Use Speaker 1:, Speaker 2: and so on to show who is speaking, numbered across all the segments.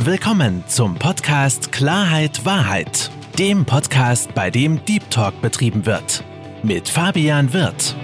Speaker 1: Willkommen zum Podcast Klarheit Wahrheit, dem Podcast, bei dem Deep Talk betrieben wird. Mit Fabian Wirth.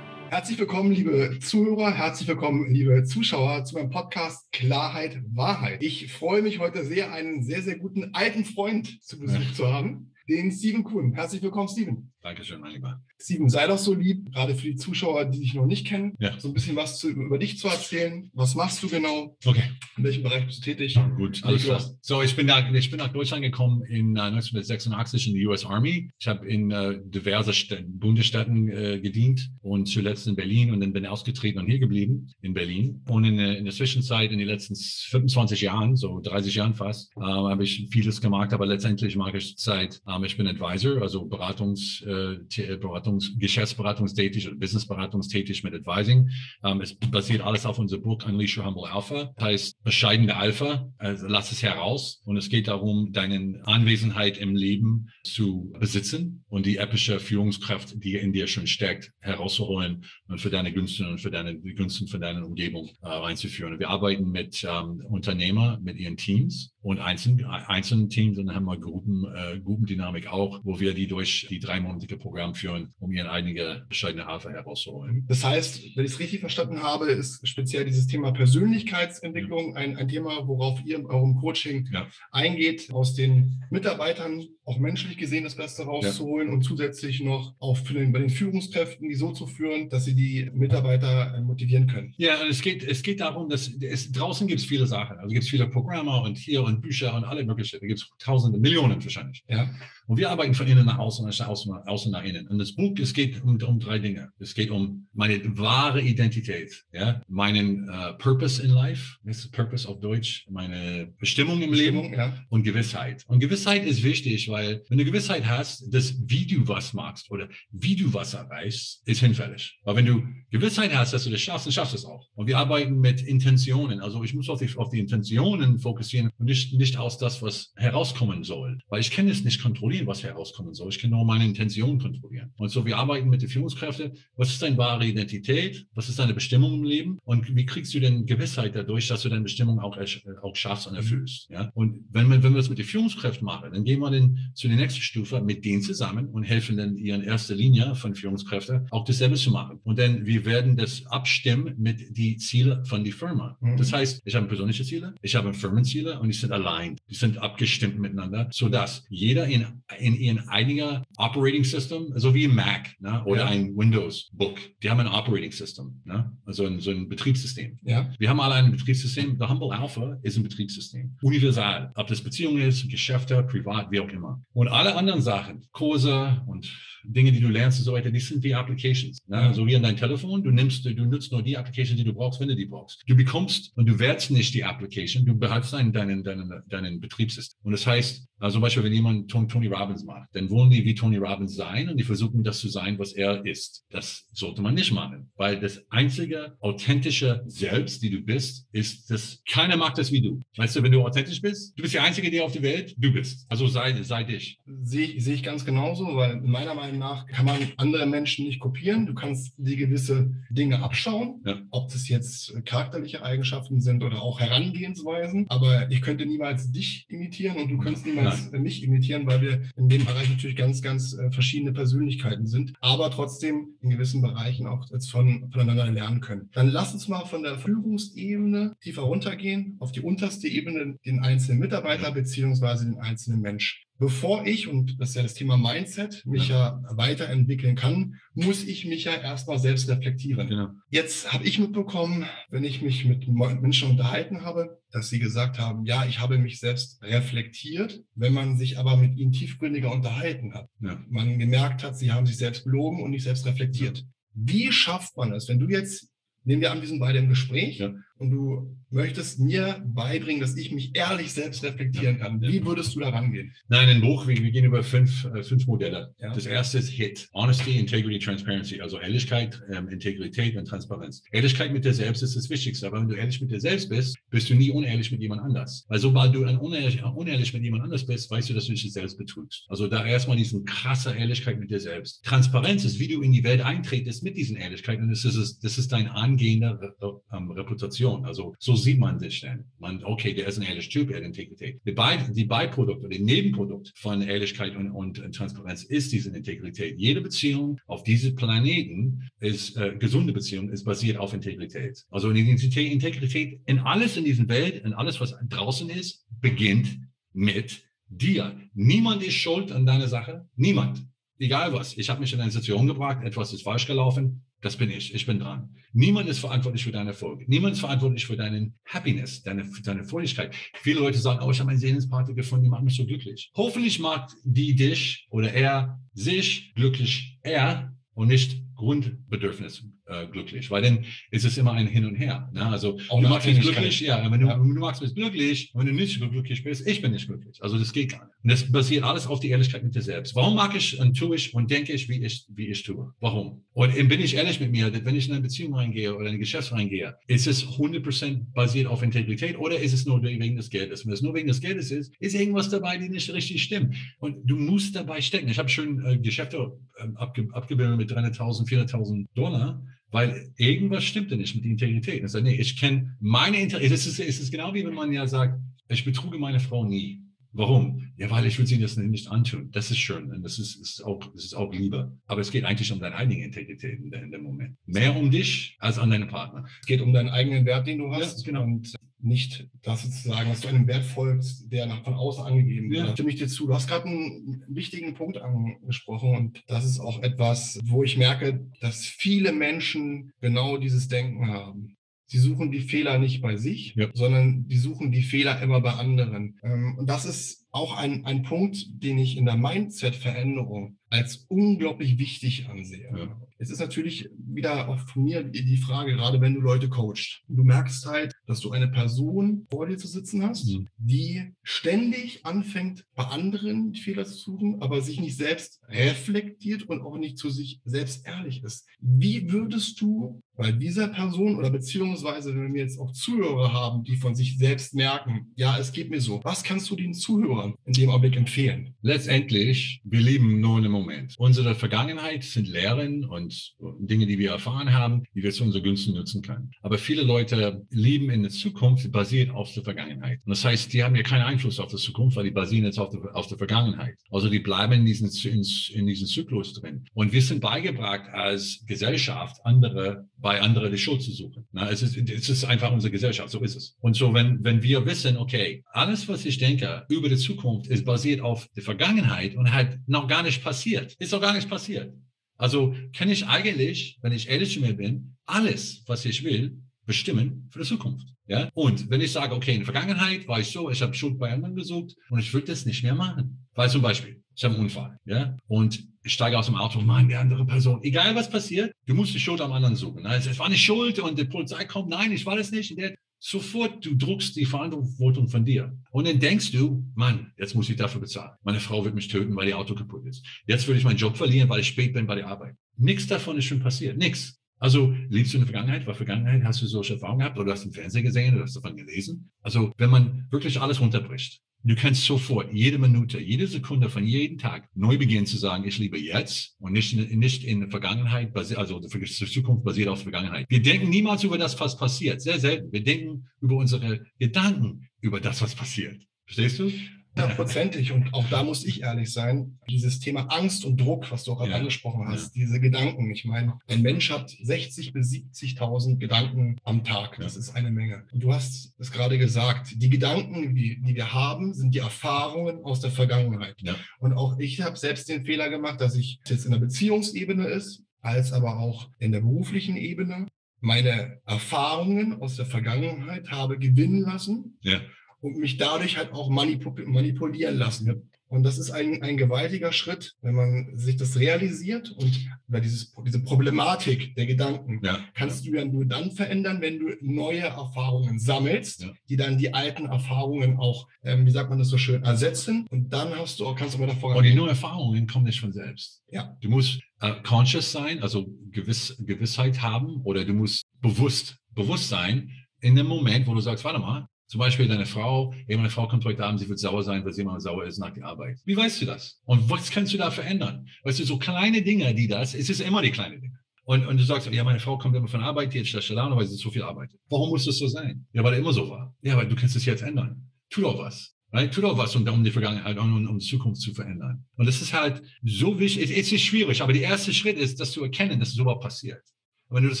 Speaker 2: Herzlich willkommen, liebe Zuhörer, herzlich willkommen, liebe Zuschauer, zu meinem Podcast Klarheit Wahrheit. Ich freue mich heute sehr, einen sehr, sehr guten alten Freund zu Besuch ja. zu haben, den Steven Kuhn. Herzlich willkommen, Steven.
Speaker 3: Dankeschön, mein Lieber.
Speaker 2: Steven, sei doch so lieb, gerade für die Zuschauer, die dich noch nicht kennen, ja. so ein bisschen was zu, über dich zu erzählen. Was machst du genau?
Speaker 3: Okay.
Speaker 2: In welchem Bereich bist du tätig?
Speaker 3: Gut, alles klar. So, ich bin, nach, ich bin nach Deutschland gekommen in uh, 1986 in die US Army. Ich habe in uh, diverse Städten, Bundesstaaten uh, gedient und zuletzt in Berlin und dann bin ausgetreten und hier geblieben in Berlin. Und in, in der Zwischenzeit, in den letzten 25 Jahren, so 30 Jahren fast, habe ich vieles gemacht, aber letztendlich mache ich Zeit, ich bin Advisor, also Beratungs- äh, Beratungs Geschäftsberatungstätig oder Businessberatungstätig mit Advising. Ähm, es basiert alles auf unser Buch Unleash Your Humble Alpha. Das heißt, bescheidene Alpha, also lass es heraus. Und es geht darum, deine Anwesenheit im Leben zu besitzen und die epische Führungskraft, die in dir schon steckt, herauszuholen und für deine Gunsten und für deine Gunsten für deine Umgebung äh, reinzuführen. Wir arbeiten mit ähm, Unternehmer, mit ihren Teams und einzelnen, einzelnen Teams und dann haben wir Gruppen, äh, Gruppendynamik auch, wo wir die durch die dreimonatige Programm führen, um ihren einige bescheidene Alpha herauszuholen.
Speaker 2: Das heißt, wenn ich es richtig verstanden habe, ist speziell dieses Thema Persönlichkeitsentwicklung ja. ein, ein Thema, worauf ihr in eurem Coaching ja. eingeht, aus den Mitarbeitern auch menschlich gesehen das Beste rauszuholen ja. und zusätzlich noch auch für den, bei den Führungskräften die so zu führen, dass sie die Mitarbeiter äh, motivieren können.
Speaker 3: Ja, es geht, es geht darum, dass es, draußen gibt es viele Sachen. Also gibt es viele Programmer und hier und Bücher und alle möglichen. Da gibt es tausende, Millionen wahrscheinlich. Ja. Und wir arbeiten von innen nach außen, nach außen, außen nach innen. Und das Buch, es geht um, um drei Dinge. Es geht um meine wahre Identität, ja, meinen uh, Purpose in Life, das ist Purpose auf Deutsch, meine Bestimmung im Bestimmung, Leben ja. und Gewissheit. Und Gewissheit ist wichtig, weil wenn du Gewissheit hast, dass wie du was machst oder wie du was erreichst, ist hinfällig. Aber wenn du Gewissheit hast, dass du das schaffst, dann schaffst du es auch. Und wir arbeiten mit Intentionen. Also ich muss auf die, auf die Intentionen fokussieren und nicht, nicht aus das, was herauskommen soll. Weil ich kann es nicht kontrollieren, was herauskommen soll. Ich kann nur meine Intentionen kontrollieren. Und so, wir arbeiten mit den Führungskräften. Was ist deine wahre Identität? Was ist deine Bestimmung im Leben? Und wie kriegst du denn Gewissheit dadurch, dass du deine Bestimmung auch, auch schaffst und erfüllst? Ja? Und wenn wir, wenn wir das mit den Führungskräften machen, dann gehen wir dann zu den nächsten Stufe mit denen zusammen und helfen dann ihren erster Linie von Führungskräften auch dasselbe zu machen. Und dann wir werden das abstimmen mit die Ziele von die Firma. Mhm. Das heißt, ich habe persönliche Ziele, ich habe Firmenziele und die sind allein. Die sind abgestimmt miteinander, sodass jeder in, in ihren einiger Operating System, so wie ein Mac ne, oder ja. ein Windows Book, die haben ein Operating System, ne, also ein, so ein Betriebssystem. Ja. Wir haben alle ein Betriebssystem. The Humble Alpha ist ein Betriebssystem. Universal. Ob das Beziehung ist, Geschäfte, privat, wie auch immer. Und alle anderen Sachen, Kurse und Dinge, die du lernst und so weiter, die sind die Applications. Ne? So wie an dein Telefon, du nimmst, du nutzt nur die Application, die du brauchst, wenn du die brauchst. Du bekommst und du wählst nicht die Application, du behaltst deinen, deinen, deinen, deinen Betriebssystem. Und das heißt, also zum Beispiel, wenn jemand Tony Robbins macht, dann wollen die wie Tony Robbins sein und die versuchen das zu sein, was er ist. Das sollte man nicht machen, weil das einzige authentische Selbst, die du bist, ist das, keiner mag das wie du. Weißt du, wenn du authentisch bist, du bist der Einzige, der auf der Welt, du bist. Also sei, sei dich.
Speaker 2: Sehe sehe ich ganz genauso, weil meiner Meinung nach kann man andere Menschen nicht kopieren. Du kannst die gewisse Dinge abschauen, ja. ob das jetzt charakterliche Eigenschaften sind oder auch Herangehensweisen. Aber ich könnte niemals dich imitieren und du könntest niemals Nein. mich imitieren, weil wir in dem Bereich natürlich ganz, ganz äh, verschiedene Persönlichkeiten sind, aber trotzdem in gewissen Bereichen auch jetzt von, voneinander lernen können. Dann lass uns mal von der Führungsebene tiefer runtergehen auf die unterste Ebene, den einzelnen Mitarbeiter beziehungsweise den einzelnen Mensch bevor ich, und das ist ja das Thema Mindset, mich ja, ja weiterentwickeln kann, muss ich mich ja erstmal selbst reflektieren. Genau. Jetzt habe ich mitbekommen, wenn ich mich mit Menschen unterhalten habe, dass sie gesagt haben, ja, ich habe mich selbst reflektiert, wenn man sich aber mit ihnen tiefgründiger unterhalten hat. Ja. Man gemerkt hat, sie haben sich selbst belogen und nicht selbst reflektiert. Wie schafft man es, wenn du jetzt nehmen wir an, wir sind beide im Gespräch ja. Und du möchtest mir beibringen, dass ich mich ehrlich selbst reflektieren kann. Wie würdest du da rangehen?
Speaker 3: Nein, ein Buch, wir, wir gehen über fünf, äh, fünf Modelle. Ja. Das erste ist HIT, Honesty, Integrity, Transparency, also Ehrlichkeit, ähm, Integrität und Transparenz. Ehrlichkeit mit dir selbst ist das Wichtigste, aber wenn du ehrlich mit dir selbst bist, bist du nie unehrlich mit jemand anders. Weil sobald du unehrlich, unehrlich mit jemand anders bist, weißt du, dass du dich selbst betrügst. Also da erstmal diesen krasse Ehrlichkeit mit dir selbst. Transparenz ist, wie du in die Welt eintretest mit diesen Ehrlichkeiten. Und das ist, das ist deine angehende ähm, Reputation. Also so sieht man sich denn. Man, okay, der ist ein ehrlicher Typ, er hat Integrität. Die, Be die Beiprodukte, die Nebenprodukt von Ehrlichkeit und, und Transparenz ist diese Integrität. Jede Beziehung auf diesem Planeten ist, äh, gesunde Beziehung ist basiert auf Integrität. Also Integrität, Integrität in alles in dieser Welt, in alles, was draußen ist, beginnt mit dir. Niemand ist schuld an deiner Sache. Niemand. Egal was. Ich habe mich in eine Situation gebracht, etwas ist falsch gelaufen. Das bin ich. Ich bin dran. Niemand ist verantwortlich für deinen Erfolg. Niemand ist verantwortlich für deinen Happiness, deine, deine Fröhlichkeit. Viele Leute sagen, oh, ich habe einen Seelenpartner gefunden, die macht mich so glücklich. Hoffentlich macht die dich oder er sich glücklich, er und nicht Grundbedürfnis äh, glücklich, weil dann ist es immer ein Hin und Her. Ne? Also Auch du machst mich glücklich, ja, wenn du, ja. du machst mich glücklich, wenn du nicht glücklich bist, ich bin nicht glücklich. Also das geht gar nicht. Und das basiert alles auf die Ehrlichkeit mit dir selbst. Warum mag ich und tue ich und denke ich, wie ich, wie ich tue? Warum? Und bin ich ehrlich mit mir, wenn ich in eine Beziehung reingehe oder in ein Geschäft reingehe, ist es 100% basiert auf Integrität oder ist es nur wegen des Geldes? Wenn es nur wegen des Geldes ist, ist irgendwas dabei, die nicht richtig stimmt. Und du musst dabei stecken. Ich habe schon äh, Geschäfte äh, abge abgebildet mit 300.000, 400.000 Dollar weil irgendwas stimmte nicht mit der Integrität. Ich sage, nee, ich kenne meine Integrität. Es ist, es ist genau wie wenn man ja sagt, ich betruge meine Frau nie. Warum? Ja, weil ich will sie das nicht antun. Das ist schön und das ist, ist, auch, das ist auch Liebe. Aber es geht eigentlich um deine eigene Integrität in, dem Moment. Mehr um dich als an deinen Partner.
Speaker 2: Es geht um deinen eigenen Wert, den du hast. Ja, genau. Und nicht das sozusagen, dass du einem Wert folgst, der nach von außen angegeben wird. Ja. Stimme ich dir zu. Du hast gerade einen wichtigen Punkt angesprochen und das ist auch etwas, wo ich merke, dass viele Menschen genau dieses Denken haben. Sie suchen die Fehler nicht bei sich, ja. sondern die suchen die Fehler immer bei anderen. Ähm, und das ist auch ein, ein Punkt, den ich in der Mindset-Veränderung als unglaublich wichtig ansehe. Ja. Es ist natürlich wieder auch von mir die Frage, gerade wenn du Leute coachst. Du merkst halt, dass du eine Person vor dir zu sitzen hast, mhm. die ständig anfängt, bei anderen Fehler zu suchen, aber sich nicht selbst reflektiert und auch nicht zu sich selbst ehrlich ist. Wie würdest du bei dieser Person oder beziehungsweise, wenn wir jetzt auch Zuhörer haben, die von sich selbst merken, ja, es geht mir so, was kannst du den Zuhörern in dem Augenblick empfehlen?
Speaker 3: Letztendlich, wir leben nur in Moment. Unsere Vergangenheit sind Lehren und Dinge, die wir erfahren haben, die wir zu unseren Günsten nutzen können. Aber viele Leute leben in der Zukunft basiert auf der Vergangenheit. Und das heißt, die haben ja keinen Einfluss auf die Zukunft, weil die basieren jetzt auf der, auf der Vergangenheit. Also die bleiben in diesem, in, in diesem Zyklus drin. Und wir sind beigebracht als Gesellschaft, andere bei anderen die Schuld zu suchen. Na, es, ist, es ist einfach unsere Gesellschaft, so ist es. Und so, wenn, wenn wir wissen, okay, alles, was ich denke über die Zukunft, ist basiert auf der Vergangenheit und halt noch gar nicht passiert, ist noch gar nichts passiert. Also kann ich eigentlich, wenn ich ehrlich zu mir bin, alles, was ich will, bestimmen für die Zukunft. Ja? Und wenn ich sage, okay, in der Vergangenheit war ich so, ich habe Schuld bei anderen gesucht und ich will das nicht mehr machen. Weil zum Beispiel, ich habe einen Unfall, ja, und ich steige aus dem Auto, Mann, die andere Person. Egal was passiert, du musst die Schuld am anderen suchen. Also, es war nicht Schuld und die Polizei kommt, nein, ich war das nicht. Der, sofort, du druckst die Verantwortung von dir. Und dann denkst du, Mann, jetzt muss ich dafür bezahlen. Meine Frau wird mich töten, weil ihr Auto kaputt ist. Jetzt würde ich meinen Job verlieren, weil ich spät bin bei der Arbeit. Nichts davon ist schon passiert. Nichts. Also lebst du in der Vergangenheit? War Vergangenheit? Hast du solche Erfahrungen gehabt oder hast du im Fernsehen gesehen oder hast du davon gelesen? Also wenn man wirklich alles runterbricht, Du kannst sofort, jede Minute, jede Sekunde von jedem Tag neu beginnen zu sagen, ich liebe jetzt und nicht, nicht in der Vergangenheit, also die Zukunft basiert auf der Vergangenheit. Wir denken niemals über das, was passiert. Sehr selten. Wir denken über unsere Gedanken über das, was passiert. Verstehst du?
Speaker 2: Hundertprozentig. Und auch da muss ich ehrlich sein, dieses Thema Angst und Druck, was du auch gerade ja. angesprochen hast, ja. diese Gedanken. Ich meine, ein Mensch hat 60 bis 70.000 Gedanken am Tag. Das ja. ist eine Menge. Und du hast es gerade gesagt, die Gedanken, die, die wir haben, sind die Erfahrungen aus der Vergangenheit. Und auch ich habe selbst den Fehler gemacht, dass ich jetzt in der Beziehungsebene ist, als aber auch in der beruflichen Ebene meine Erfahrungen aus der Vergangenheit habe gewinnen lassen. Ja und mich dadurch halt auch manipulieren lassen. Und das ist ein, ein gewaltiger Schritt, wenn man sich das realisiert und oder dieses, diese Problematik der Gedanken ja, kannst du ja nur dann verändern, wenn du neue Erfahrungen sammelst, ja. die dann die alten Erfahrungen auch, ähm, wie sagt man das so schön, ersetzen. Und dann hast du, kannst du mal davor.
Speaker 3: Und die neuen Erfahrungen kommen nicht von selbst. Ja. Du musst äh, conscious sein, also Gewiss, Gewissheit haben, oder du musst bewusst, bewusst sein in dem Moment, wo du sagst, warte mal, zum Beispiel deine Frau, hey, meine Frau kommt heute Abend, sie wird sauer sein, weil sie immer sauer ist nach der Arbeit. Wie weißt du das? Und was kannst du da verändern? Weißt du, so kleine Dinge, die das, es ist immer die kleinen Dinge. Und, und du sagst, ja, meine Frau kommt immer von Arbeit, die hat schlechte Laune, weil sie so viel arbeitet. Warum muss das so sein? Ja, weil er immer so war. Ja, aber du kannst es jetzt ändern. Tu doch was. Right? Tu doch was, um, um die Vergangenheit und um, um die Zukunft zu verändern. Und das ist halt so wichtig. Es ist schwierig, aber der erste Schritt ist, dass du erkennen, dass es überhaupt passiert. Und wenn du das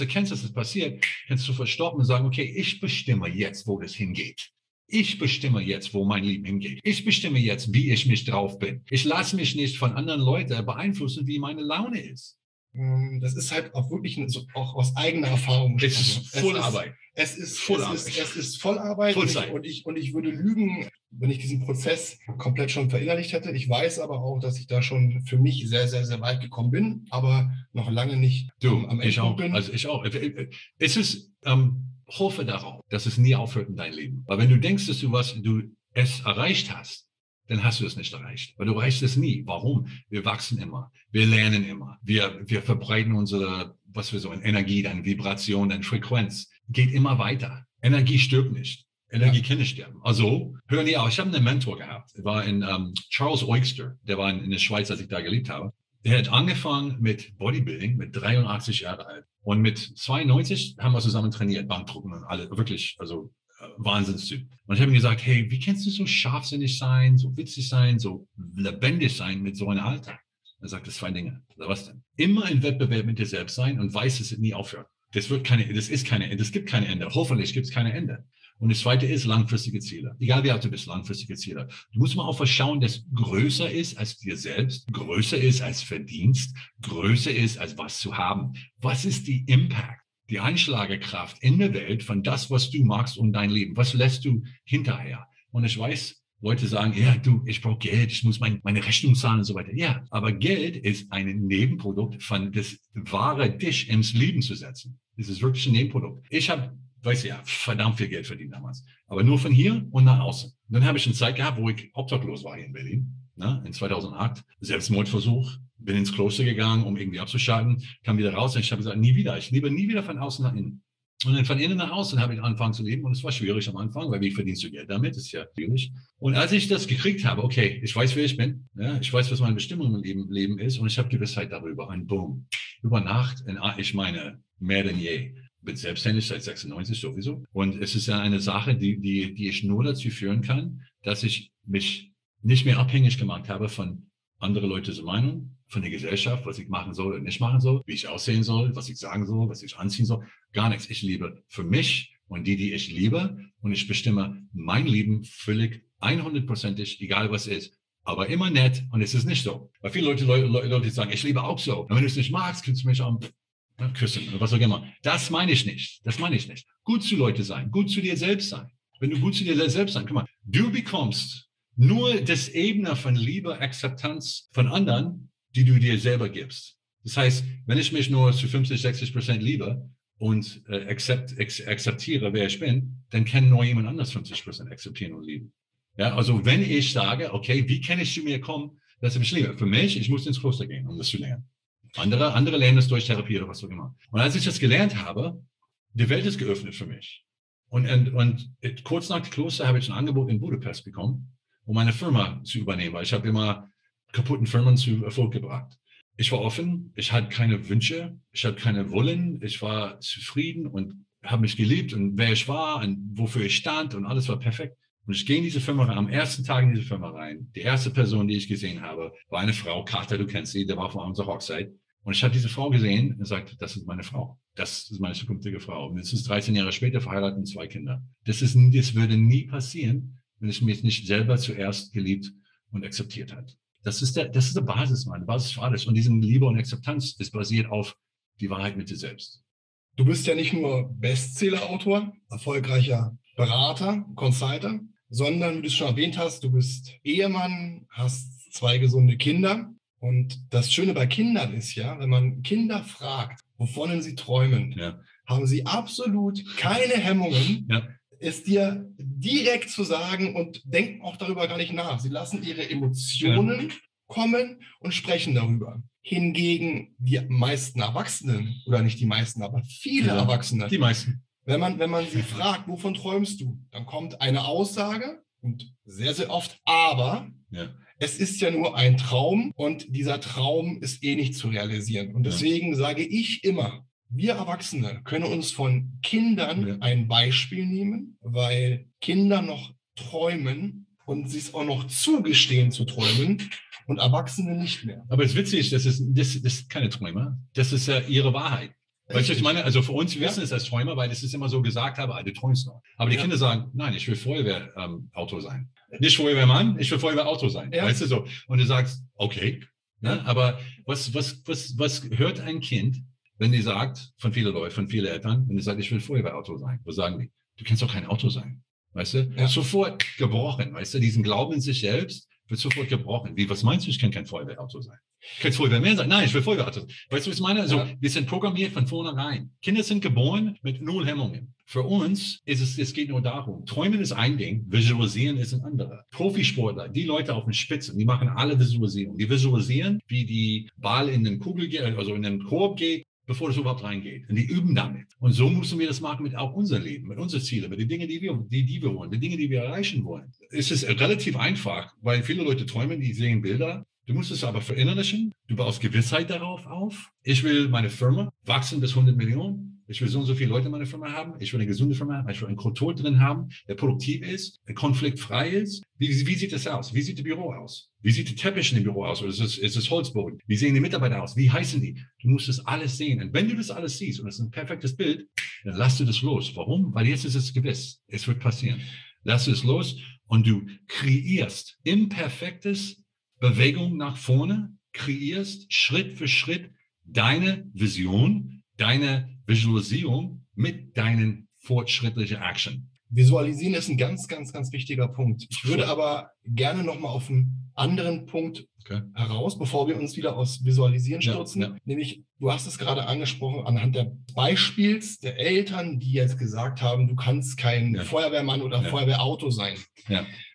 Speaker 3: erkennst, dass es das passiert, kannst du verstoppen und sagen, okay, ich bestimme jetzt, wo das hingeht. Ich bestimme jetzt, wo mein Leben hingeht. Ich bestimme jetzt, wie ich mich drauf bin. Ich lasse mich nicht von anderen Leuten beeinflussen, wie meine Laune ist.
Speaker 2: Ähm, das ist halt auch wirklich auch aus eigener Erfahrung.
Speaker 3: Es ist Vollarbeit.
Speaker 2: Es ist Vollarbeit. Es ist, es ist Vollarbeit.
Speaker 3: Vollzeit.
Speaker 2: Und ich, und ich würde lügen, wenn ich diesen Prozess komplett schon verinnerlicht hätte. Ich weiß aber auch, dass ich da schon für mich sehr, sehr, sehr weit gekommen bin, aber noch lange nicht
Speaker 3: du, am Ende bin. Also ich auch. Es ist, ähm, hoffe darauf, dass es nie aufhört in deinem Leben. Weil wenn du denkst, dass du was, du es erreicht hast, dann hast du es nicht erreicht. Weil du erreichst es nie. Warum? Wir wachsen immer. Wir lernen immer. Wir, wir verbreiten unsere, was wir so, Energie, dann Vibration, dann Frequenz. Geht immer weiter. Energie stirbt nicht. Energie ja. kann nicht sterben. Also, hör nie auf. Ich habe einen Mentor gehabt. Er war in um, ähm, Charles Oixter. Der war in, in der Schweiz, als ich da gelebt habe. Der hat angefangen mit Bodybuilding mit 83 Jahren alt. Und mit 92 haben wir zusammen trainiert, Bankdrucken und alle, wirklich, also äh, Wahnsinnstyp. Und ich habe ihm gesagt, hey, wie kannst du so scharfsinnig sein, so witzig sein, so lebendig sein mit so einem Alter? Er sagt, das zwei Dinge. Was denn? Immer in Wettbewerb mit dir selbst sein und weiß, dass es nie aufhört. Das wird keine, das ist keine, das gibt keine Ende. Hoffentlich gibt es keine Ende. Und das zweite ist langfristige Ziele. Egal wie alt du bist, langfristige Ziele. Du musst mal auch schauen, dass größer ist als dir selbst, größer ist als Verdienst, größer ist als was zu haben. Was ist die Impact? Die Einschlagekraft in der Welt von das, was du magst und dein Leben. Was lässt du hinterher? Und ich weiß, Leute sagen, ja, du, ich brauche Geld, ich muss mein, meine Rechnung zahlen und so weiter. Ja, aber Geld ist ein Nebenprodukt von das wahre Dich ins Leben zu setzen. Das ist wirklich ein Nebenprodukt. Ich habe weiß ja, verdammt viel Geld verdient damals. Aber nur von hier und nach außen. Und dann habe ich eine Zeit gehabt, wo ich obdachlos war hier in Berlin, ne, in 2008. Selbstmordversuch, bin ins Kloster gegangen, um irgendwie abzuschalten, kam wieder raus und ich habe gesagt, nie wieder. Ich lebe nie wieder von außen nach innen. Und dann von innen nach außen habe ich angefangen zu leben und es war schwierig am Anfang, weil wie verdienst du Geld damit? Das ist ja schwierig. Und als ich das gekriegt habe, okay, ich weiß, wer ich bin, ja, ich weiß, was meine Bestimmung im Leben, Leben ist und ich habe Gewissheit darüber. Und boom, über Nacht, ich meine, mehr denn je bin selbstständig seit 96 sowieso. Und es ist ja eine Sache, die, die, die ich nur dazu führen kann, dass ich mich nicht mehr abhängig gemacht habe von anderen Leutes Meinung, von der Gesellschaft, was ich machen soll oder nicht machen soll, wie ich aussehen soll, was ich sagen soll, was ich anziehen soll. Gar nichts. Ich liebe für mich und die, die ich liebe. Und ich bestimme mein Leben völlig 100%ig, egal was ist. Aber immer nett. Und es ist nicht so. Weil viele Leute, Leute, Leute sagen, ich liebe auch so. Und wenn du es nicht magst, kannst du mich am küssen oder was auch immer. Das meine ich nicht. Das meine ich nicht. Gut zu Leute sein, gut zu dir selbst sein. Wenn du gut zu dir selbst sein, guck mal, du bekommst nur das Ebene von Liebe, Akzeptanz von anderen, die du dir selber gibst. Das heißt, wenn ich mich nur zu 50, 60 Prozent liebe und äh, accept, akzeptiere, wer ich bin, dann kann nur jemand anders 50 Prozent akzeptieren und lieben. Ja, also wenn ich sage, okay, wie kann ich zu mir kommen, dass ich mich liebe? Für mich, ich muss ins Kloster gehen, um das zu lernen. Andere, andere lernen es durch Therapie oder was auch immer. Und als ich das gelernt habe, die Welt ist geöffnet für mich. Und, und, und kurz nach dem Kloster habe ich ein Angebot in Budapest bekommen, um eine Firma zu übernehmen, weil ich habe immer kaputten Firmen zu Erfolg gebracht. Ich war offen, ich hatte keine Wünsche, ich hatte keine Wollen, ich war zufrieden und habe mich geliebt und wer ich war und wofür ich stand und alles war perfekt. Und ich gehe in diese Firma rein, am ersten Tag in diese Firma rein. Die erste Person, die ich gesehen habe, war eine Frau, Carter, du kennst sie, der war von unserer Hochzeit. Und ich habe diese Frau gesehen und sagte, das ist meine Frau. Das ist meine zukünftige Frau. Und jetzt ist 13 Jahre später verheiratet und zwei Kinder. Das ist, das würde nie passieren, wenn ich mich nicht selber zuerst geliebt und akzeptiert hat. Das ist der, das ist der Basis, meine Basis für alles. Und diese Liebe und Akzeptanz ist basiert auf die Wahrheit mit dir selbst.
Speaker 2: Du bist ja nicht nur Bestseller-Autor, erfolgreicher Berater, Consulter, sondern, wie du es schon erwähnt hast, du bist Ehemann, hast zwei gesunde Kinder Und das Schöne bei Kindern ist ja, wenn man Kinder fragt, wovon sie träumen, ja. haben sie absolut keine Hemmungen, ja. es dir direkt zu sagen und denken auch darüber gar nicht nach. Sie lassen ihre Emotionen ja. kommen und sprechen darüber. Hingegen die meisten Erwachsenen, oder nicht die meisten, aber viele Erwachsene,
Speaker 3: die meisten.
Speaker 2: Wenn man, wenn man sie fragt, wovon träumst du, dann kommt eine Aussage und sehr, sehr oft aber. Ja es ist ja nur ein Traum und dieser Traum ist eh nicht zu realisieren. Und deswegen ja. sage ich immer, wir Erwachsene können uns von Kindern ja. ein Beispiel nehmen, weil Kinder noch träumen und sie es auch noch zugestehen zu träumen und Erwachsene nicht mehr.
Speaker 3: Aber das Witzige ist, das ist, das, das ist keine Träume. Das ist ja ihre Wahrheit. Weißt du, ich meine, also für uns, wir ja. wissen es als Träumer, weil es ist immer so gesagt habe, ah, du träumst noch. Aber die ja. Kinder sagen, nein, ich will Feuerwehrauto ähm, sein. Nicht Feuerwehrmann, ich will Feuerwehrauto sein. Ja. Weißt du so? Und du sagst, okay. Ne? Aber was, was, was, was hört ein Kind, wenn die sagt, von vielen Leuten, von vielen Eltern, wenn die sagt, ich will Feuerwehrauto sein? Was sagen die? Du kannst doch kein Auto sein. Weißt du? Ja. Sofort gebrochen, weißt du? Diesen Glauben in sich selbst wird sofort gebrochen. Wie, was meinst du? Ich kann kein Feuerwehrauto sein. Ich kann Feuerwehrmann sein. Nein, ich will sein. Weißt du, was ich meine? Also, ja. wir sind programmiert von vornherein. Kinder sind geboren mit null Hemmungen. Für uns ist es, es geht nur darum. Träumen ist ein Ding, visualisieren ist ein anderer. Profisportler, die Leute auf den Spitzen, die machen alle Visualisierung. Die visualisieren, wie die Ball in den Kugel geht, also in den Korb geht, bevor es überhaupt reingeht. Und die üben damit. Und so müssen wir das machen mit auch unser Leben, mit unseren Zielen, mit den Dingen, die wir, die, die wir wollen, die Dinge, die wir erreichen wollen. Es ist relativ einfach, weil viele Leute träumen, die sehen Bilder. Du musst es aber verinnerlichen. Du baust Gewissheit darauf auf. Ich will meine Firma wachsen bis 100 Millionen. Ich will so und so viele Leute in meiner Firma haben. Ich will eine gesunde Firma haben. Ich will einen Kultur drin haben, der produktiv ist, der konfliktfrei ist. Wie, wie sieht das aus? Wie sieht das Büro aus? Wie sieht der Teppich in dem Büro aus? Oder ist es, ist es Holzboden? Wie sehen die Mitarbeiter aus? Wie heißen die? Du musst das alles sehen. Und wenn du das alles siehst und es ist ein perfektes Bild, dann lass du das los. Warum? Weil jetzt ist es gewiss. Es wird passieren. Lass es los und du kreierst imperfektes Bewegung nach vorne, kreierst Schritt für Schritt deine Vision, deine Visualisierung mit deinen fortschrittlichen Action.
Speaker 2: Visualisieren ist ein ganz, ganz, ganz wichtiger Punkt. Ich würde aber gerne nochmal auf einen anderen Punkt okay. heraus, bevor wir uns wieder aus Visualisieren stürzen. Ja, ja. Nämlich, du hast es gerade angesprochen, anhand der Beispiels der Eltern, die jetzt gesagt haben, du kannst kein ja. Feuerwehrmann oder Feuerwehrauto sein.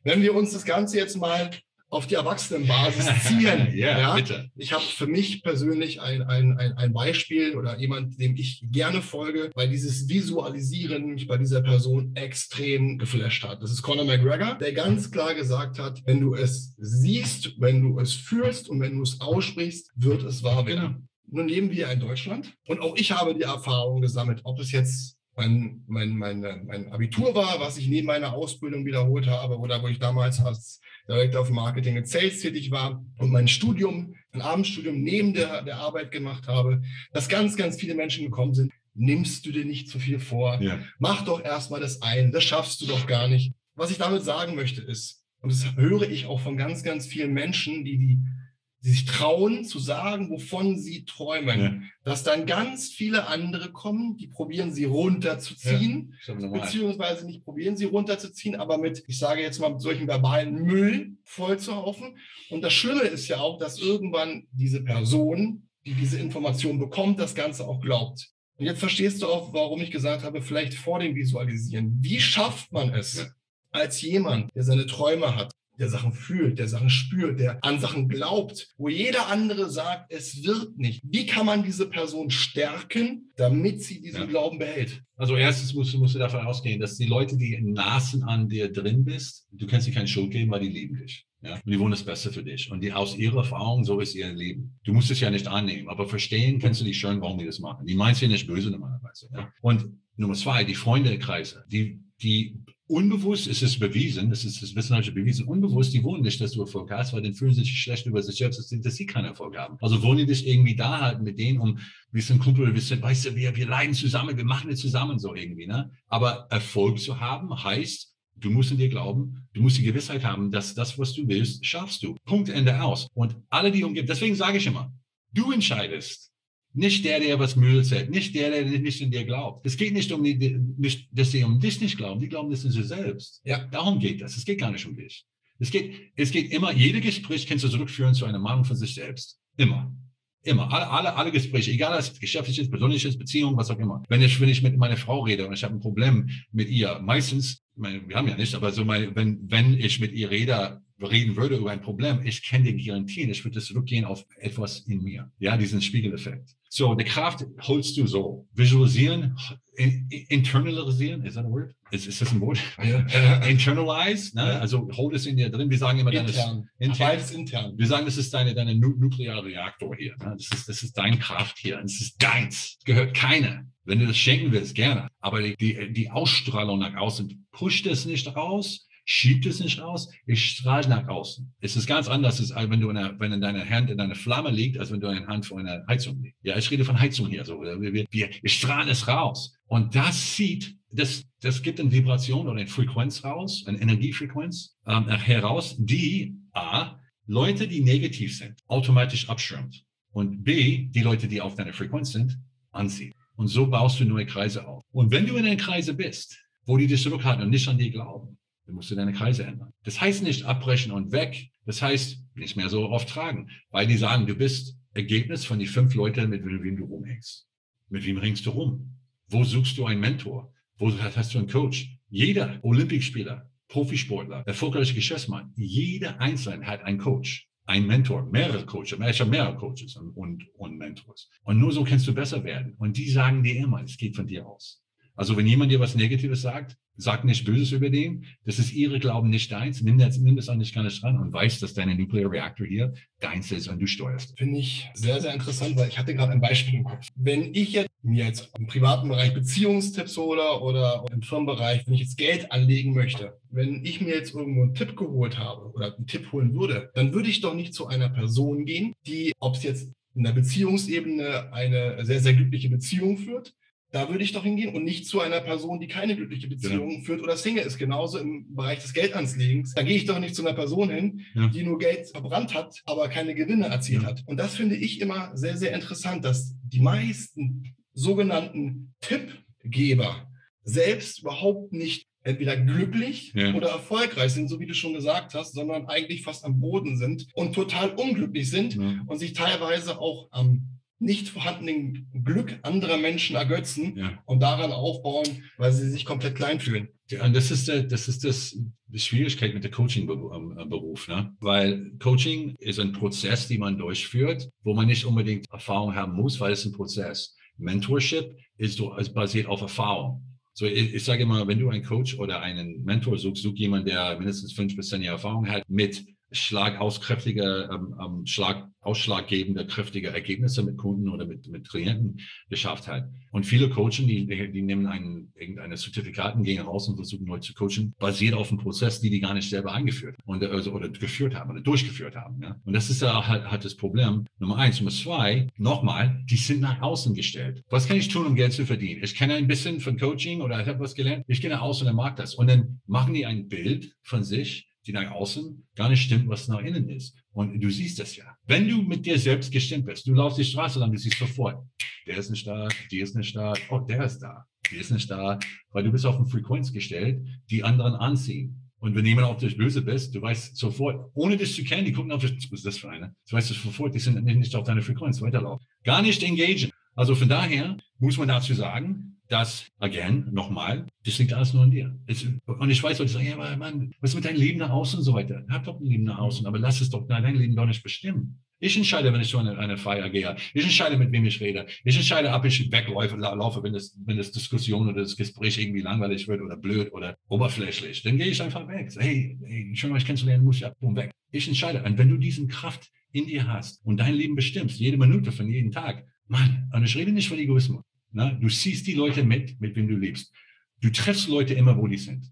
Speaker 2: Wenn wir uns das Ganze jetzt mal auf die Erwachsenenbasis ziehen.
Speaker 3: ja, ja, bitte.
Speaker 2: Ich habe für mich persönlich ein, ein, ein, ein Beispiel oder jemand, dem ich gerne folge, weil dieses Visualisieren mich bei dieser Person extrem geflasht hat. Das ist Conor McGregor, der ganz klar gesagt hat, wenn du es siehst, wenn du es fühlst und wenn du es aussprichst, wird es wahr werden. Genau. Nun leben wir in Deutschland und auch ich habe die Erfahrung gesammelt, ob es jetzt mein, mein, mein, mein Abitur war, was ich neben meiner Ausbildung wiederholt habe oder wo ich damals als Director of Marketing und Sales tätig war und mein Studium, ein Abendstudium neben der, der Arbeit gemacht habe, dass ganz, ganz viele Menschen gekommen sind. Nimmst du dir nicht zu viel vor? Ja. Mach doch erstmal das ein. Das schaffst du doch gar nicht. Was ich damit sagen möchte ist, und das höre ich auch von ganz, ganz vielen Menschen, die die sie sich trauen zu sagen, wovon sie träumen, ja. dass dann ganz viele andere kommen, die probieren sie runterzuziehen, ja, beziehungsweise nicht probieren sie runterzuziehen, aber mit, ich sage jetzt mal, mit solchen verbalen Müll vollzuhaufen. Und das Schlimme ist ja auch, dass irgendwann diese Person, die diese Information bekommt, das Ganze auch glaubt. Und jetzt verstehst du auch, warum ich gesagt habe, vielleicht vor dem Visualisieren. Wie schafft man es, als jemand, der seine Träume hat, der Sachen fühlt, der Sachen spürt, der an Sachen glaubt, wo jeder andere sagt, es wird nicht. Wie kann man diese Person stärken, damit sie diesen ja. Glauben behält?
Speaker 3: Also erstens musst, musst du davon ausgehen, dass die Leute, die nasen an dir drin bist, du kannst dir keine Schuld geben, weil die lieben dich. Ja, und die wollen das Beste für dich. Und die aus ihrer Erfahrung, so ist ihr Leben. Du musst es ja nicht annehmen, aber verstehen kannst du nicht schön, warum die das machen. Die meinen ja nicht böse normalerweise. Ja? Und Nummer zwei, die Freundekreise, die, die unbewusst ist es bewiesen, das ist wissenschaftlich bewiesen, unbewusst, die wollen nicht, dass du Erfolg hast, weil dann fühlen sie sich schlecht über sich selbst, dass, sie keinen Erfolg haben. Also wollen die dich irgendwie da halten mit denen, um, wir sind Kumpel, wir sind, weißt du, wir, wir leiden zusammen, wir machen es zusammen so irgendwie, ne? Aber Erfolg zu haben heißt, du musst in dir glauben, du musst die Gewissheit haben, dass das, was du willst, schaffst du. Punkt, Ende aus. Und alle, die umgeben, deswegen sage ich immer, du entscheidest, nicht der, der was Müll erzählt. Nicht der, der nicht in dir glaubt. Es geht nicht um die, nicht, dass sie um dich nicht glauben. Die glauben das in sich selbst. Ja. Darum geht das. Es geht gar nicht um dich. Es geht, es geht immer, jede Gespräch kannst du zurückführen zu einer Meinung von sich selbst. Immer. Immer. Alle, alle, alle Gespräche, egal was geschäftliches, persönliches, Beziehung, was auch immer. Wenn ich, wenn ich mit meiner Frau rede und ich habe ein Problem mit ihr, meistens, meine, wir haben ja nicht, aber so meine, wenn, wenn ich mit ihr rede, reden würde über ein Problem, ich kann dir garantieren, ich würde zurückgehen auf etwas in mir. Ja, diesen Spiegeleffekt. So, die Kraft holst du so. Visualisieren, in, internalisieren, ist das ein Wort? Ist, ist das ein Wort? Ja. Internalize, ne? Ja. also hold es in dir drin. Wir sagen immer,
Speaker 2: intern.
Speaker 3: Intern. Beides intern. Wir sagen, das ist deine, deine nukleare Reaktor hier. Ne? Das, ist, das ist deine Kraft hier. Das ist deins. Gehört keiner. Wenn du das schenken willst, gerne. Aber die, die, die Ausstrahlung nach außen, pusht es nicht raus, schiebt es nicht raus, es strahlt nach außen. Es ist ganz anders, als wenn du in einer, wenn in deiner Hand in einer Flamme liegt, als wenn du eine Hand vor einer Heizung liegt. Ja, ich rede von Heizung hier. So, wir, wir, wir strahlen es raus. Und das sieht, das, das gibt eine Vibration oder eine Frequenz raus, eine Energiefrequenz ähm, heraus, die A, Leute, die negativ sind, automatisch abschirmt. Und B, die Leute, die auf deiner Frequenz sind, anzieht. Und so baust du neue Kreise auf. Und wenn du in den Kreise bist, wo die dich zurückhalten und nicht an dir glauben, dann musst du deine Kreise ändern. Das heißt nicht abbrechen und weg. Das heißt nicht mehr so oft tragen, weil die sagen, du bist Ergebnis von die fünf Leute, mit wem du rumhängst. Mit wem ringst du rum? Wo suchst du einen Mentor? Wo hast du einen Coach? Jeder Olympischspieler, Profisportler, erfolgreicher Geschäftsmann, jeder Einzelne hat einen Coach, einen Mentor, mehrere Coaches, ich mehrere Coaches und, und, und Mentors. Und nur so kannst du besser werden. Und die sagen dir immer, es geht von dir aus. Also wenn jemand dir was Negatives sagt, sag nicht Böses über den. Das ist ihre Glauben, nicht deins. Nimm das, nimm das auch nicht gar nicht dran und weiß, dass deine Nuclear Reactor hier deins ist und du steuerst.
Speaker 2: Finde ich sehr, sehr interessant, weil ich hatte gerade ein Beispiel im Kopf. Wenn ich jetzt mir jetzt im privaten Bereich Beziehungstipps hole oder im Firmenbereich, wenn ich jetzt Geld anlegen möchte, wenn ich mir jetzt irgendwo einen Tipp geholt habe oder einen Tipp holen würde, dann würde ich doch nicht zu einer Person gehen, die, ob es jetzt in der Beziehungsebene eine sehr, sehr glückliche Beziehung führt da würde ich doch hingehen und nicht zu einer Person, die keine glückliche Beziehung ja. führt oder Single ist. Genauso im Bereich des Geldanlegens. Da gehe ich doch nicht zu einer Person hin, ja. die nur Geld verbrannt hat, aber keine Gewinne erzielt ja. hat. Und das finde ich immer sehr, sehr interessant, dass die meisten sogenannten Tippgeber selbst überhaupt nicht entweder glücklich ja. oder erfolgreich sind, so wie du schon gesagt hast, sondern eigentlich fast am Boden sind und total unglücklich sind ja. und sich teilweise auch am nicht vorhandenen Glück anderer Menschen ergötzen ja. und daran aufbauen, weil sie sich komplett klein fühlen.
Speaker 3: Ja, und das ist, der, das ist das, die Schwierigkeit mit der Coaching-Beruf, ne? weil Coaching ist ein Prozess, den man durchführt, wo man nicht unbedingt Erfahrung haben muss, weil es ein Prozess. Mentorship ist, ist basiert auf Erfahrung. So, ich, ich sage immer, wenn du einen Coach oder einen Mentor suchst, such jemanden, der mindestens fünf bis zehn Jahre Erfahrung hat mit schlagauskräftige, ähm, ähm, Schlag, ausschlaggebende, kräftige Ergebnisse mit Kunden oder mit, mit Klienten geschafft hat. Und viele Coachen, die, die nehmen einen, irgendeine Zertifikaten, gehen raus und versuchen neu zu coachen, basiert auf einem Prozess, die die gar nicht selber eingeführt und, also, oder geführt haben oder durchgeführt haben. Ja? Und das ist ja halt, halt das Problem. Nummer eins. Nummer zwei, nochmal, die sind nach außen gestellt. Was kann ich tun, um Geld zu verdienen? Ich kenne ein bisschen von Coaching oder ich habe was gelernt. Ich gehe nach außen und mag das. Und dann machen die ein Bild von sich, die nach außen gar nicht stimmt, was nach innen ist. Und du siehst das ja. Wenn du mit dir selbst gestimmt bist, du laufst die Straße lang, du siehst sofort, der ist nicht da, die ist nicht da, oh, der ist da, die ist nicht da, weil du bist auf eine Frequenz gestellt, die anderen anziehen. Und wenn jemand auf dich böse bist, du weißt sofort, ohne dich zu kennen, die gucken auf dich, was ist das für eine? Du weißt sofort, die sind nicht auf deine Frequenz, weiterlaufen. Gar nicht engagieren. Also von daher muss man dazu sagen, dass, again, nochmal, das liegt alles nur an dir. Es, und ich weiß, Leute sagen, ja, aber Mann, was mit deinem Leben nach außen und so weiter? Hab doch ein Leben nach außen, aber lass es doch dein Leben doch nicht bestimmen. Ich entscheide, wenn ich so eine, eine Feier gehe. Ich entscheide, mit wem ich rede. Ich entscheide, ob ich wegläufe, laufe, wenn das, wenn das Diskussion oder das Gespräch irgendwie langweilig wird oder blöd oder oberflächlich. Dann gehe ich einfach weg. Hey, hey schön, euch kennenzulernen, muss ich ab und weg. Ich entscheide. Und wenn du diesen Kraft in dir hast und dein Leben bestimmst, jede Minute von jedem Tag, Mann, und ich rede nicht von Egoismus. Na, du siehst die Leute mit, mit wem du lebst. Du triffst Leute immer, wo die sind.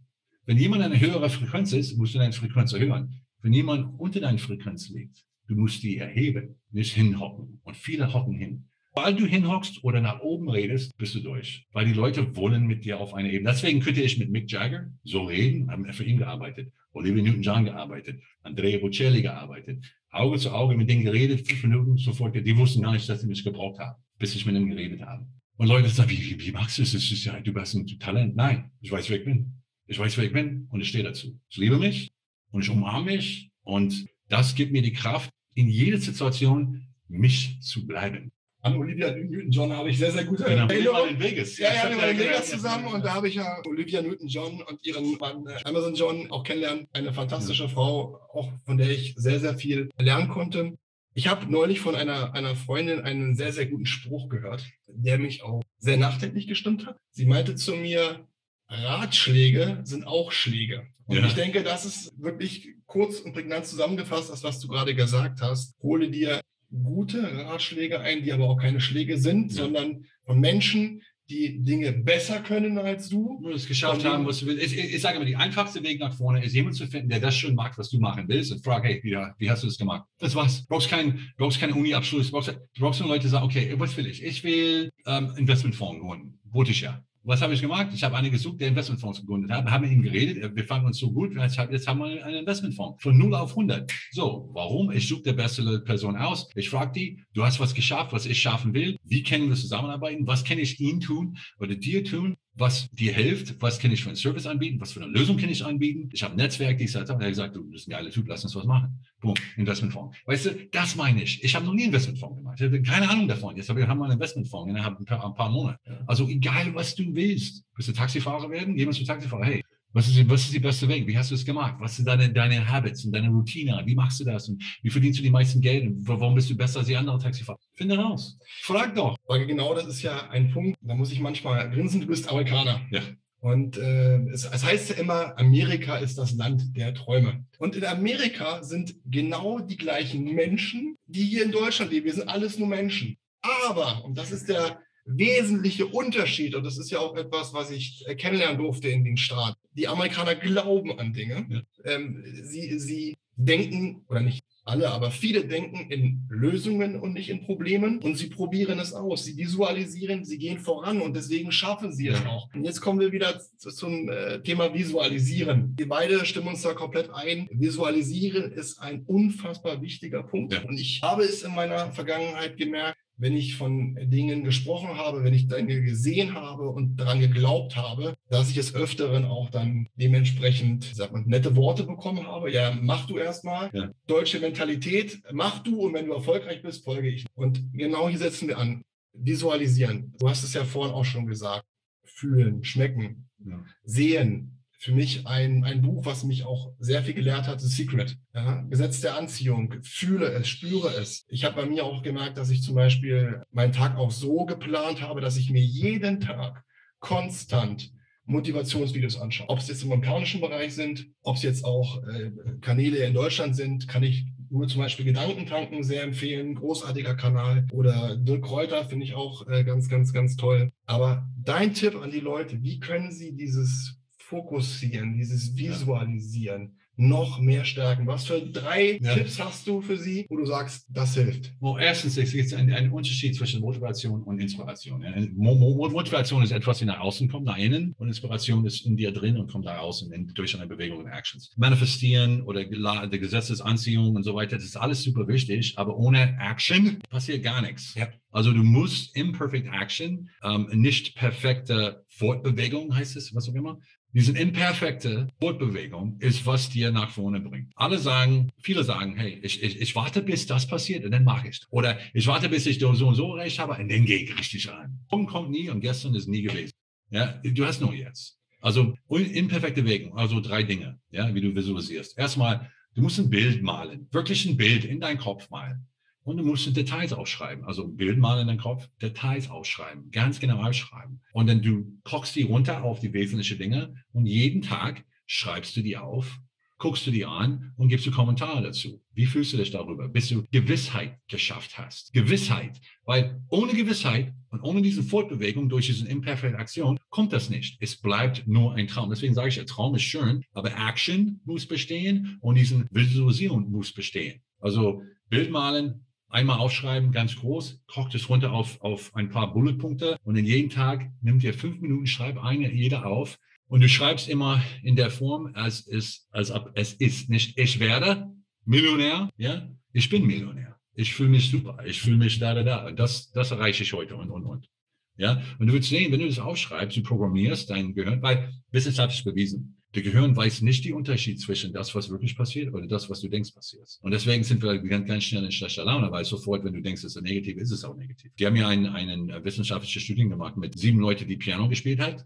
Speaker 3: Wenn jemand eine höhere Frequenz ist, musst du deine Frequenz erhöhen. Wenn jemand unter deiner Frequenz liegt, du musst die erheben, nicht hinhocken. Und viele hocken hin. Weil du hinhockst oder nach oben redest, bist du durch. Weil die Leute wollen mit dir auf einer Ebene. Deswegen könnte ich mit Mick Jagger so reden, haben für ihn gearbeitet. Olivia Newton-John gearbeitet. Andrea Bocelli gearbeitet. Auge zu Auge mit denen geredet, fünf Minuten sofort. Die wussten gar nicht, dass sie mich gebraucht haben, bis ich mit ihnen geredet habe. Und Leute sagen, wie, wie, wie magst du es? Das ist ja, du hast ein Talent. Nein, ich weiß, wer ich bin. Ich weiß, wer ich bin und ich stehe dazu. Ich liebe mich und ich umarme mich und das gibt mir die Kraft, in jeder Situation mich zu bleiben.
Speaker 2: An Olivia Newton-John habe ich sehr, sehr gute
Speaker 3: genau, Erinnerungen. in Vegas.
Speaker 2: Ja, ja, wir waren in Vegas zusammen und da habe ich ja Olivia Newton-John und ihren Mann äh, Amazon John auch kennenlernen. Eine fantastische ja. Frau, auch von der ich sehr, sehr viel lernen konnte. Ich habe neulich von einer, einer Freundin einen sehr, sehr guten Spruch gehört, der mich auch sehr nachdenklich gestimmt hat. Sie meinte zu mir, Ratschläge sind auch Schläge. Und ja. ich denke, das ist wirklich kurz und prägnant zusammengefasst, das, was du gerade gesagt hast. Hole dir gute Ratschläge ein, die aber auch keine Schläge sind, ja. sondern von Menschen, die Dinge besser können als du.
Speaker 3: Nur es geschafft haben, was du willst. Ich, ich, ich, sage immer, die einfachste Weg nach vorne ist, jemanden zu finden, der das schon mag, was du machen willst und frag, hey, wie, wie hast du das gemacht? Das war's. Du brauchst keinen, brauchst keinen Uni-Abschluss. Du brauchst, du brauchst nur Leute, die sagen, okay, was will ich? Ich will ähm, Investmentfonds gründen. Wollte ich ja. Was habe ich gemacht? Ich habe einen gesucht, der Investmentfonds gegründet hat. Haben mit ihm geredet. Wir fanden uns so gut. Jetzt haben wir einen Investmentfonds von 0 auf 100. So, warum? Ich suche die beste Person aus. Ich frage die, du hast was geschafft, was ich schaffen will. Wie können wir zusammenarbeiten? Was kann ich ihn tun oder dir tun? Was dir hilft, was kann ich für einen Service anbieten, was für eine Lösung kann ich anbieten. Ich habe ein Netzwerk, die gesagt hat, er gesagt, du bist ein geiler Typ, lass uns was machen. Boom, Investmentfonds. Weißt du, das meine ich. Ich habe noch nie Investmentfonds gemacht. Ich habe keine Ahnung davon. Jetzt haben wir einen Investmentfonds innerhalb ein paar, ein paar Monate. Also egal, was du willst. Willst du Taxifahrer werden? Geh mal zum Taxifahrer. Hey, was ist, was ist die beste Weg? Wie hast du es gemacht? Was sind deine, deine Habits und deine Routine? Wie machst du das? Und wie verdienst du die meisten Geld? Und warum bist du besser als die anderen Taxifahrer? Finde raus. Frag doch.
Speaker 2: Weil genau das ist ja ein Punkt, da muss ich manchmal grinsen, du bist Amerikaner. Ja. Und äh, es, es heißt ja immer, Amerika ist das Land der Träume. Und in Amerika sind genau die gleichen Menschen, die hier in Deutschland leben. Wir sind alles nur Menschen. Aber, und das ist der wesentliche Unterschied, und das ist ja auch etwas, was ich kennenlernen durfte in den Staaten. Die Amerikaner glauben an Dinge. Ja. Ähm, sie, sie denken, oder nicht alle, aber viele denken in Lösungen und nicht in Problemen und sie probieren es aus. Sie visualisieren, sie gehen voran und deswegen schaffen sie es auch. Und jetzt kommen wir wieder zum äh, Thema Visualisieren. Wir beide stimmen uns da komplett ein. Visualisieren ist ein unfassbar wichtiger Punkt. Ja. Und ich habe es in meiner Vergangenheit gemerkt, wenn ich von Dingen gesprochen habe, wenn ich Dinge gesehen habe und daran geglaubt habe, dass ich es öfteren auch dann dementsprechend, sagt man, nette Worte bekommen habe. Ja, mach du erstmal. Ja. Deutsche Mentalität, mach du und wenn du erfolgreich bist, folge ich. Und genau hier setzen wir an. Visualisieren. Du hast es ja vorhin auch schon gesagt. Fühlen, schmecken, ja. sehen, für mich ein, ein Buch, was mich auch sehr viel gelehrt hat, The Secret. Ja, Gesetz der Anziehung, fühle es, spüre es. Ich habe bei mir auch gemerkt, dass ich zum Beispiel meinen Tag auch so geplant habe, dass ich mir jeden Tag konstant Motivationsvideos anschaue. Ob es jetzt im amerikanischen Bereich sind, ob es jetzt auch äh, Kanäle in Deutschland sind, kann ich nur zum Beispiel Gedankentanken sehr empfehlen, großartiger Kanal. Oder Dirk Kräuter finde ich auch äh, ganz, ganz, ganz toll. Aber dein Tipp an die Leute, wie können sie dieses Fokussieren, dieses Visualisieren noch mehr stärken. Was für drei ja. Tipps hast du für sie, wo du sagst, das hilft?
Speaker 3: Well, erstens es gibt einen, einen Unterschied zwischen Motivation und Inspiration. Motivation ist etwas, die nach außen kommt, nach innen, und Inspiration ist in dir drin und kommt nach außen in, durch eine Bewegung und Actions. Manifestieren oder die Gesetzesanziehung und so weiter, das ist alles super wichtig, aber ohne Action passiert gar nichts. Ja. Also du musst imperfect Action, ähm, nicht perfekte Fortbewegung heißt es, was auch immer, diese imperfekte Fortbewegung ist, was dir nach vorne bringt. Alle sagen, viele sagen, hey, ich, ich, ich warte, bis das passiert und dann mache ich Oder ich warte, bis ich so und so recht habe und dann gehe ich richtig an. Punkt kommt nie und gestern ist nie gewesen. Ja, du hast nur jetzt. Also imperfekte Bewegung, also drei Dinge, ja, wie du visualisierst. Erstmal, du musst ein Bild malen, wirklich ein Bild in deinen Kopf malen. Und du musst Details aufschreiben, also Bild mal in den Kopf, Details aufschreiben, ganz genau aufschreiben. Und dann du kochst die runter auf die wesentlichen Dinge und jeden Tag schreibst du die auf, guckst du die an und gibst du Kommentare dazu. Wie fühlst du dich darüber, bis du Gewissheit geschafft hast? Gewissheit, weil ohne Gewissheit und ohne diese Fortbewegung durch diese imperfekte Aktion kommt das nicht. Es bleibt nur ein Traum. Deswegen sage ich, der Traum ist schön, aber Action muss bestehen und diese Visualisierung muss bestehen. Also Bild malen, einmal aufschreiben, ganz groß, kocht es runter auf, auf ein paar Bulletpunkte und in jeden Tag nimmt ihr fünf Minuten, schreib eine jeder auf und du schreibst immer in der Form, als ist, als ob es ist. Nicht ich werde Millionär, ja, ich bin Millionär. Ich fühle mich super, ich fühle mich da, da, da. Das, das erreiche ich heute und, und, und. Ja, und du wirst sehen, wenn du das aufschreibst, du programmierst dein Gehirn, weil Business hat es bewiesen. Der Gehirn weiß nicht die Unterschied zwischen das, was wirklich passiert oder das, was du denkst passiert. Und deswegen sind wir ganz, ganz schnell in schlechter Laune, weil sofort, wenn du denkst, es ist negativ, ist es auch negativ. Die haben ja einen, einen wissenschaftlichen Studien gemacht mit sieben Leuten, die Piano gespielt hat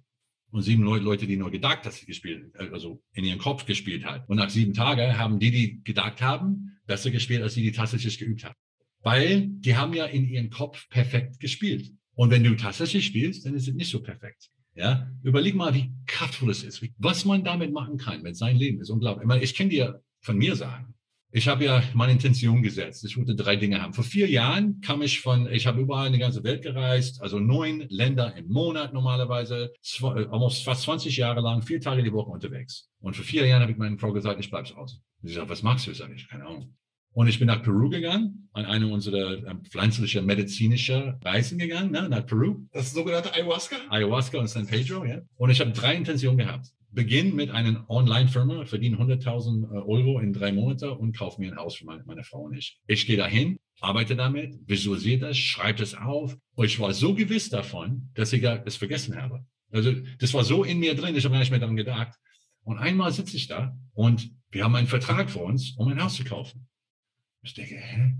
Speaker 3: und sieben Leute, die nur gedacht, dass sie gespielt, also in ihrem Kopf gespielt hat. Und nach sieben Tagen haben die, die gedacht haben, besser gespielt, als die, die tatsächlich geübt haben. Weil die haben ja in ihrem Kopf perfekt gespielt. Und wenn du tatsächlich spielst, dann ist es nicht so perfekt. Ja, überleg mal, wie kraftvoll es ist, was man damit machen kann mit seinem Leben. Ist unglaublich. Ich, meine, ich kann dir von mir sagen, ich habe ja meine Intention gesetzt. Ich wollte drei Dinge haben. Vor vier Jahren kam ich von, ich habe überall in die ganze Welt gereist, also neun Länder im Monat normalerweise, almost fast 20 Jahre lang, vier Tage die Woche unterwegs. Und vor vier Jahren habe ich meinen Frau gesagt, ich bleibe zu Hause. Sie sagt, was machst du? Ich, keine Ahnung. Und ich bin nach Peru gegangen, an eine unserer äh, pflanzlichen medizinische Reisen gegangen, ne, nach Peru.
Speaker 2: Das sogenannte Ayahuasca?
Speaker 3: Ayahuasca und San Pedro, ja. Und ich habe drei Intentionen gehabt. Beginn mit einer Online-Firma, verdiene 100.000 äh, Euro in drei Monaten und kaufe mir ein Haus für meine, meine Frau und ich. Ich gehe dahin, arbeite damit, visualisiere das, schreibe das auf. Und ich war so gewiss davon, dass ich es vergessen habe. Also das war so in mir drin, ich habe gar nicht mehr daran gedacht. Und einmal sitze ich da und wir haben einen Vertrag vor uns, um ein Haus zu kaufen. Ich denke, hä?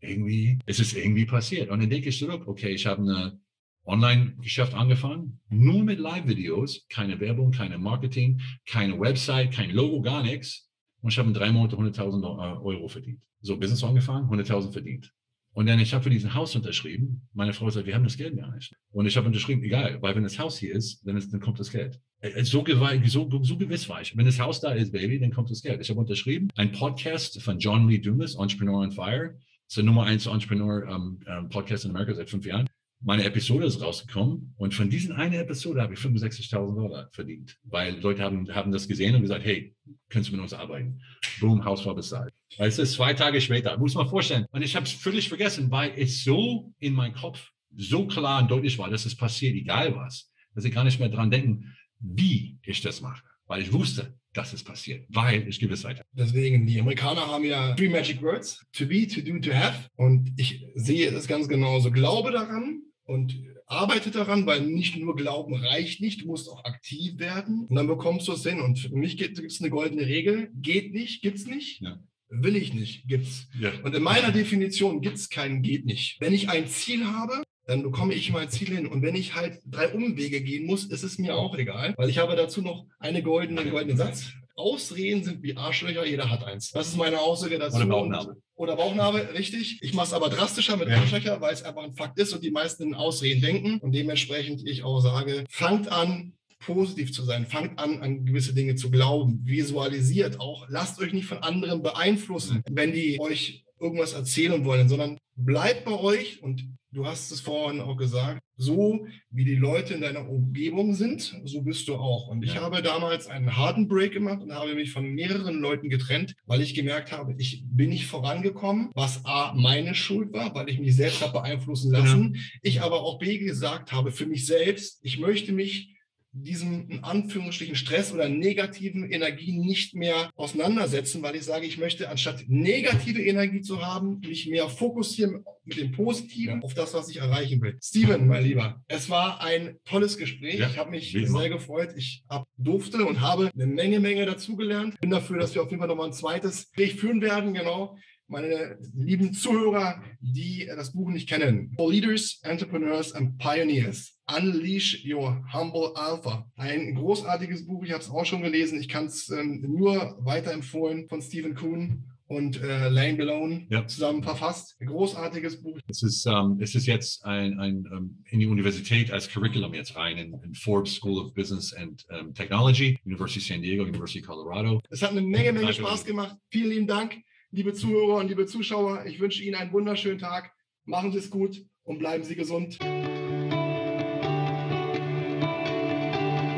Speaker 3: Irgendwie, es ist irgendwie passiert. Und dann denke ich zurück, okay, ich habe eine Online-Geschäft angefangen, nur mit Live-Videos, keine Werbung, keine Marketing, keine Website, kein Logo, gar nichts. Und ich habe in drei Monaten 100.000 äh, Euro verdient. So, Business angefangen, 100.000 verdient. Und dann, ich habe für diesen Haus unterschrieben. Meine Frau sagt, wir haben das Geld gar nicht. Und ich habe unterschrieben, egal, weil wenn das Haus hier ist, dann, ist, dann kommt das Geld. Äh, äh, so, so, so gewiss war ich. Wenn das Haus da ist, Baby, dann kommt das Geld. Ich habe unterschrieben. Ein Podcast von John Lee Dumas, Entrepreneur on Fire. Das ist der Nummer eins Entrepreneur um, um, Podcast in Amerika seit fünf Jahren. Meine Episode ist rausgekommen und von diesen eine Episode habe ich 65.000 Dollar verdient, weil Leute haben, haben das gesehen und gesagt, hey, kannst du mit uns arbeiten? Boom, Haus war bezahlt. Weißt du, zwei Tage später, muss man vorstellen. Und ich habe es völlig vergessen, weil es so in meinem Kopf so klar und deutlich war, dass es passiert, egal was, dass ich gar nicht mehr dran denken, wie ich das mache. Weil ich wusste, dass es passiert, weil ich Gewissheit habe.
Speaker 2: Deswegen, die Amerikaner haben ja three magic words, to be, to do, to have. Und ich sehe es ganz genauso. Glaube daran und arbeite daran, weil nicht nur Glauben reicht nicht, du musst auch aktiv werden und dann bekommst du es hin. Und für mich gibt es eine goldene Regel, geht nicht, gibt's nicht. Ja. Will ich nicht, gibt's. Ja. Und in meiner Definition gibt es keinen geht nicht. Wenn ich ein Ziel habe, dann bekomme ich mein Ziel hin. Und wenn ich halt drei Umwege gehen muss, ist es mir auch egal, weil ich habe dazu noch eine goldene, einen goldenen Satz. Ausreden sind wie Arschlöcher, jeder hat eins. Das ist meine Aussage dazu.
Speaker 3: Oder Bauchnabel.
Speaker 2: Oder Bauchnabel, richtig. Ich mache es aber drastischer mit ja. Arschlöcher, weil es einfach ein Fakt ist und die meisten in Ausreden denken. Und dementsprechend ich auch sage, fangt an, positiv zu sein. Fangt an, an gewisse Dinge zu glauben. Visualisiert auch. Lasst euch nicht von anderen beeinflussen, wenn die euch irgendwas erzählen wollen, sondern bleibt bei euch und du hast es vorhin auch gesagt, so wie die Leute in deiner Umgebung sind, so bist du auch. Und ich ja. habe damals einen harten Break gemacht und habe mich von mehreren Leuten getrennt, weil ich gemerkt habe, ich bin nicht vorangekommen, was A, meine Schuld war, weil ich mich selbst habe beeinflussen lassen. Ja. Ich aber auch B, gesagt habe, für mich selbst, ich möchte mich diesem in Anführungsstrichen Stress oder negativen Energien nicht mehr auseinandersetzen, weil ich sage, ich möchte anstatt negative Energie zu haben, mich mehr fokussieren mit dem Positiven auf das, was ich erreichen will. Steven, mein Lieber, es war ein tolles Gespräch. Ja, ich habe mich sehr gefreut. Ich hab, durfte und habe eine Menge, Menge dazugelernt. Bin dafür, dass wir auf jeden Fall nochmal ein zweites Gespräch führen werden, genau meine lieben Zuhörer, die das Buch nicht kennen. For Leaders, Entrepreneurs and Pioneers. Unleash Your Humble Alpha. Ein großartiges Buch, ich habe es auch schon gelesen. Ich kann es ähm, nur weiterempfehlen von Stephen Kuhn und äh, Lane Belone ja. zusammen verfasst. Ein großartiges Buch.
Speaker 3: Es ist, ähm, es ist jetzt ein, ein, um, ähm, in die Universität als Curriculum jetzt rein, in, in Forbes School of Business and um, Technology, University San Diego, University Colorado.
Speaker 2: Es hat eine Menge, Menge Spaß gemacht. Vielen lieben Dank liebe Zuhörer und liebe Zuschauer, ich wünsche Ihnen einen wunderschönen Tag. Machen Sie es gut und bleiben Sie gesund.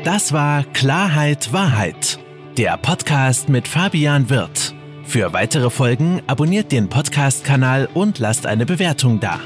Speaker 1: Das war Klarheit Wahrheit, der Podcast mit Fabian Wirth. Für weitere Folgen abonniert den Podcast-Kanal und lasst eine Bewertung da.